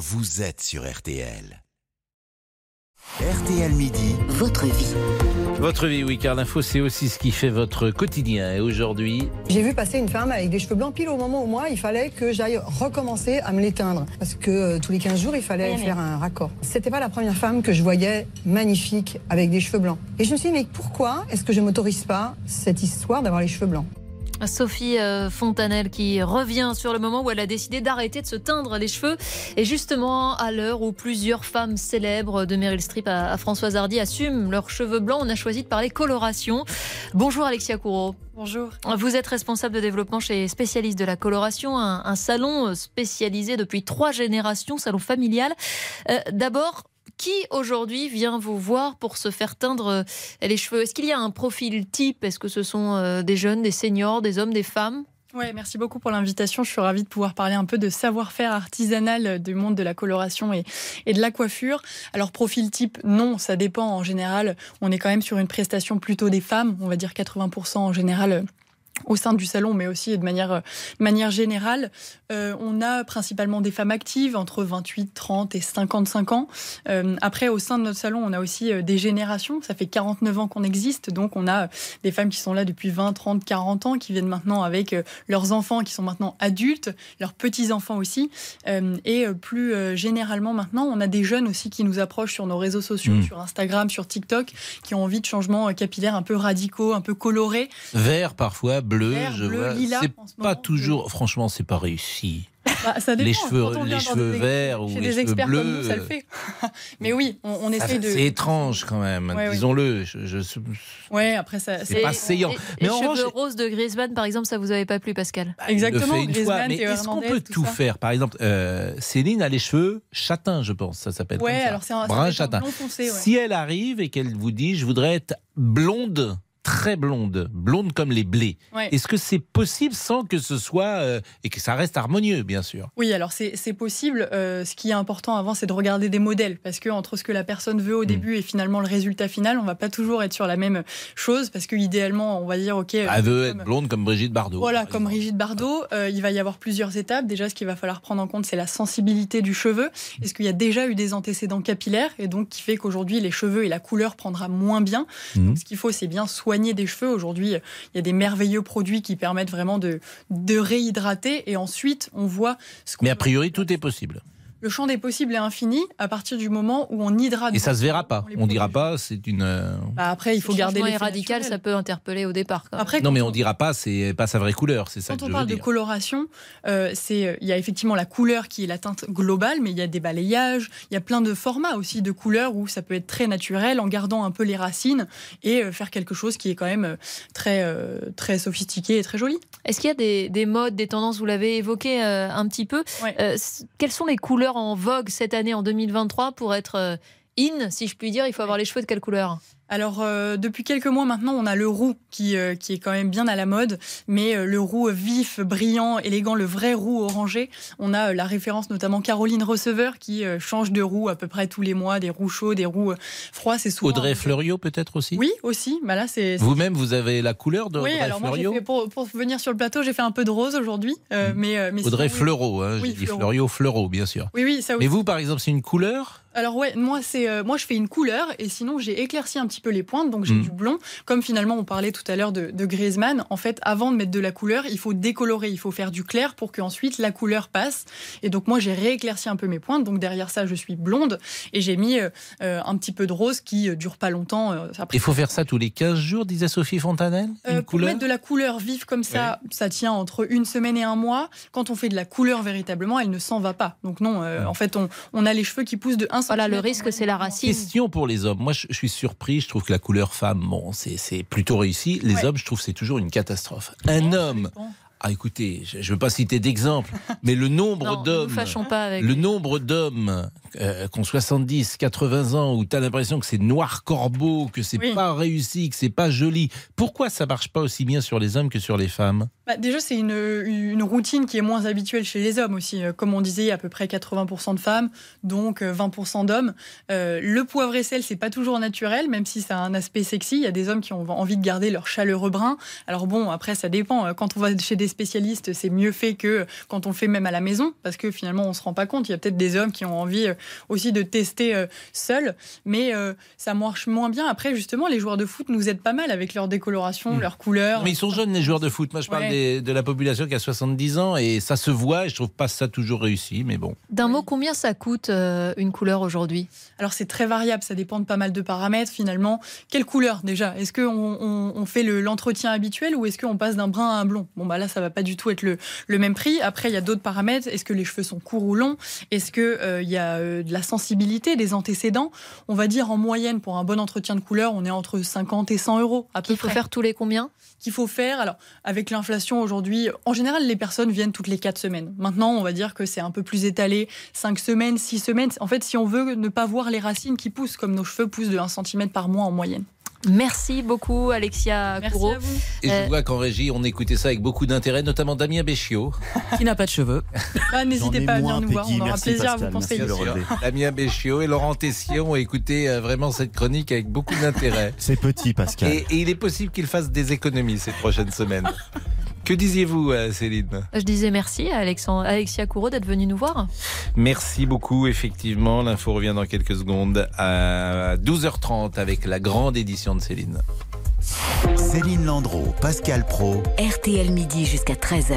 vous êtes sur RTL. RTL Midi, Votre vie. Votre vie, oui, car l'info, c'est aussi ce qui fait votre quotidien. Et aujourd'hui, J'ai vu passer une femme avec des cheveux blancs pile au moment où moi, il fallait que j'aille recommencer à me l'éteindre. Parce que euh, tous les 15 jours, il fallait faire un raccord. C'était pas la première femme que je voyais magnifique avec des cheveux blancs. Et je me suis dit, mais pourquoi est-ce que je m'autorise pas cette histoire d'avoir les cheveux blancs? Sophie euh, Fontanelle qui revient sur le moment où elle a décidé d'arrêter de se teindre les cheveux. Et justement, à l'heure où plusieurs femmes célèbres de Meryl Streep à, Françoise Hardy assument leurs cheveux blancs, on a choisi de parler coloration. Bonjour Alexia Courreau. Bonjour. Vous êtes responsable de développement chez Spécialiste de la coloration, un, un salon spécialisé depuis trois générations, salon familial. Euh, D'abord, qui aujourd'hui vient vous voir pour se faire teindre euh, les cheveux? Est-ce qu'il y a un profil type? Est-ce que ce sont euh, des jeunes, des seniors, des hommes, des femmes? Ouais, merci beaucoup pour l'invitation. Je suis ravie de pouvoir parler un peu de savoir-faire artisanal du monde de la coloration et, et de la coiffure. Alors, profil type, non, ça dépend. En général, on est quand même sur une prestation plutôt des femmes. On va dire 80% en général euh, au sein du salon, mais aussi de manière, euh, de manière générale. Euh, on a principalement des femmes actives entre 28, 30 et 55 ans. Euh, après, au sein de notre salon, on a aussi des générations. Ça fait 49 ans qu'on existe, donc on a des femmes qui sont là depuis 20, 30, 40 ans, qui viennent maintenant avec leurs enfants qui sont maintenant adultes, leurs petits-enfants aussi. Euh, et plus généralement maintenant, on a des jeunes aussi qui nous approchent sur nos réseaux sociaux, Mm. sur Instagram, sur TikTok, qui ont envie de changements capillaires un peu radicaux, un peu colorés. vert parfois, bleu, Vert, je bleu, vois. C'est ce pas toujours, franchement, c'est pas réussi. Bah, ça dépend. Les cheveux- Quand on vient les dans cheveux des- verts ou chez les des cheveux experts bleus, comme nous, ça le fait. Mais oui, on, on essaye de. C'est étrange quand même, Ouais, disons-le. Je- je- Ouais, après ça. C'est pas saillant. Mais les en cheveux revanche- roses de Griezmann, par exemple, ça vous avait pas plu, Pascal il Exactement, une fois. Mais est-ce qu'on peut tout faire? Par exemple, euh, Céline a les cheveux châtains, je pense, ça s'appelle. Ouais, alors c'est un, brun châtain. Si elle arrive et qu'elle vous dit, je voudrais être blonde, très blonde, blonde comme les blés. Ouais. Est-ce que c'est possible sans que ce soit euh, et que ça reste harmonieux, bien sûr? Oui, alors c'est possible. Euh, ce qui est important avant, c'est de regarder des modèles. Parce que entre ce que la personne veut au Mm. début et finalement le résultat final, on va pas toujours être sur la même chose. Parce que idéalement, on va dire, OK. Elle euh, veut comme- être blonde comme Brigitte Bardot. Voilà, comme. Brigitte Bardot, euh, il va y avoir plusieurs étapes. Déjà, ce qu'il va falloir prendre en compte, c'est la sensibilité du cheveu. Est-ce qu'il y a déjà eu des antécédents capillaires? Et donc qui fait qu'aujourd'hui les cheveux et la couleur prendra moins bien? Mhm. Donc, ce qu'il faut, c'est bien soigner des cheveux. Aujourd'hui, il y a des merveilleux produits qui permettent vraiment de, de réhydrater et ensuite on voit ce qu'on Mais a priori, tout est possible. Le champ des possibles est infini à partir du moment où on hydrate. Et ça se verra pas. les On dira pas, c'est une. euh, Bah, après, il faut Le garder les est radical, ça peut interpeller au départ. quand. Après, Non, mais on- on dira pas, c'est pas sa vraie couleur, c'est ça Quand que on je veux parle de dire. coloration, euh, c'est il y a effectivement la couleur qui est la teinte globale, mais il y a des balayages, il y a plein de formats aussi de couleurs où ça peut être très naturel en gardant un peu les racines et euh, faire quelque chose qui est quand même euh, très euh, très sophistiqué et très joli. Est-ce qu'il y a des, des modes, des tendances, vous l'avez évoqué euh, un petit peu Ouais. Euh, Quelles sont les couleurs en vogue cette année, en 2023, pour être euh, in, si je puis dire. Il faut avoir les cheveux de quelle couleur? Alors euh, depuis quelques mois maintenant, on a le roux qui euh, qui est quand même bien à la mode, mais euh, le roux vif, brillant, élégant, le vrai roux orangé. On a la référence notamment Caroline Receveur qui change de roux à peu près tous les mois, des roux chauds, des roux froids. C'est souvent Audrey Fleuriot, peut-être aussi? Oui, aussi. Bah là, c'est. Vous-même, vous avez la couleur d'Audrey Oui, alors moi, fait, pour, pour venir sur le plateau, j'ai fait un peu de rose aujourd'hui. euh, Mm. mais, mais Audrey sinon. Fleurot, hein, Oui, j'ai dit Fleurot. Fleuriot, Fleurot, bien sûr. Oui, oui, ça aussi. Mais vous, par exemple, c'est une couleur? Alors ouais, moi c'est euh, moi je fais une couleur et sinon j'ai éclairci un petit peu les pointes donc j'ai Mm. du blond. Comme finalement on parlait tout à l'heure de, de Griezmann, en fait avant de mettre de la couleur, il faut décolorer, il faut faire du clair pour que ensuite la couleur passe. Et donc moi j'ai rééclairci un peu mes pointes. Donc derrière ça je suis blonde et j'ai mis euh, euh, un petit peu de rose qui euh, dure pas longtemps. euh, après. Il faut faire ça tous les 15 jours, disait Sophie Fontanelle Euh, pour couleur mettre de la couleur vive comme ça, ça tient entre une semaine et un mois. Quand on fait de la couleur véritablement, elle ne s'en va pas. Donc non, euh, en fait, on, on a les cheveux qui poussent de 1 Voilà, le risque, c'est la racine. Question pour les hommes. Moi, je, je suis surpris. Je trouve que la couleur femme, bon, c'est plutôt réussi. Les Ouais. hommes, je trouve que c'est toujours une catastrophe. Un homme, ah écoutez, je ne veux pas citer d'exemple, mais le nombre d'hommes, le nombre d'hommes euh, qu'on 70, 80 ans, où tu as l'impression que c'est noir corbeau, que c'est Oui. pas réussi, que c'est pas joli, pourquoi ça marche pas aussi bien sur les hommes que sur les femmes? Bah, déjà, c'est une, une routine qui est moins habituelle chez les hommes aussi. Euh, Comme on disait, il y a à peu près 80% de femmes, donc euh, 20% d'hommes. Euh, le poivre et sel, c'est pas toujours naturel, même si ça a un aspect sexy. Il y a des hommes qui ont envie de garder leur chaleureux brun. Alors bon, après, ça dépend. Euh, Quand on va chez des spécialistes, c'est mieux fait que quand on le fait même à la maison, parce que finalement, on se rend pas compte. Il y a peut-être des hommes qui ont envie euh, aussi de tester euh, seuls, mais euh, ça marche moins bien. Après, justement, les joueurs de foot nous aident pas mal avec leur décoloration, Mm. leurs couleurs. Mais ils sont jeunes, les joueurs de foot. Moi, je parle Ouais. Des- de la population qui a 70 ans et ça se voit et je trouve pas ça toujours réussi, mais bon. D'un mot, combien ça coûte euh, une couleur aujourd'hui? Alors c'est très variable, ça dépend de pas mal de paramètres finalement. Quelle couleur déjà? Est-ce qu'on on, on fait le- l'entretien habituel ou est-ce qu'on passe d'un brun à un blond? Bon bah là ça va pas du tout être le, le même prix. Après il y a d'autres paramètres. Est-ce que les cheveux sont courts ou longs? Est-ce que euh, il y a euh, de la sensibilité, des antécédents? On va dire en moyenne pour un bon entretien de couleur, on est entre 50 et 100 euros à peu Il faut faire tous les combien? Qu'il faut faire. Alors avec l'inflation aujourd'hui, en général les personnes viennent toutes les 4 semaines. Maintenant on va dire que c'est un peu plus étalé, 5 semaines, 6 semaines. En fait si on veut ne pas voir les racines qui poussent comme nos cheveux poussent de 1 cm par mois en moyenne. Merci beaucoup, Alexia Merci à vous. Et Euh, je vois qu'en régie, on écoutait ça avec beaucoup d'intérêt, notamment Damien Béchiot. Qui n'a pas de cheveux Bah, N'hésitez pas à venir nous voir, on aura Merci, plaisir à Pascal. vous conseiller. Damien Béchiot et Laurent Tessier ont écouté euh, vraiment cette chronique avec beaucoup d'intérêt. C'est petit, Pascal. Et, et il est possible qu'il fasse des économies ces prochaines semaines. Que disiez-vous, euh, Céline? Je disais merci à Alexandre- Alexia Courreau d'être venue nous voir. Merci beaucoup, effectivement. L'info revient dans quelques secondes à 12h30 avec la grande édition de Céline. Céline Landreau, Pascal Pro. RTL midi jusqu'à 13h.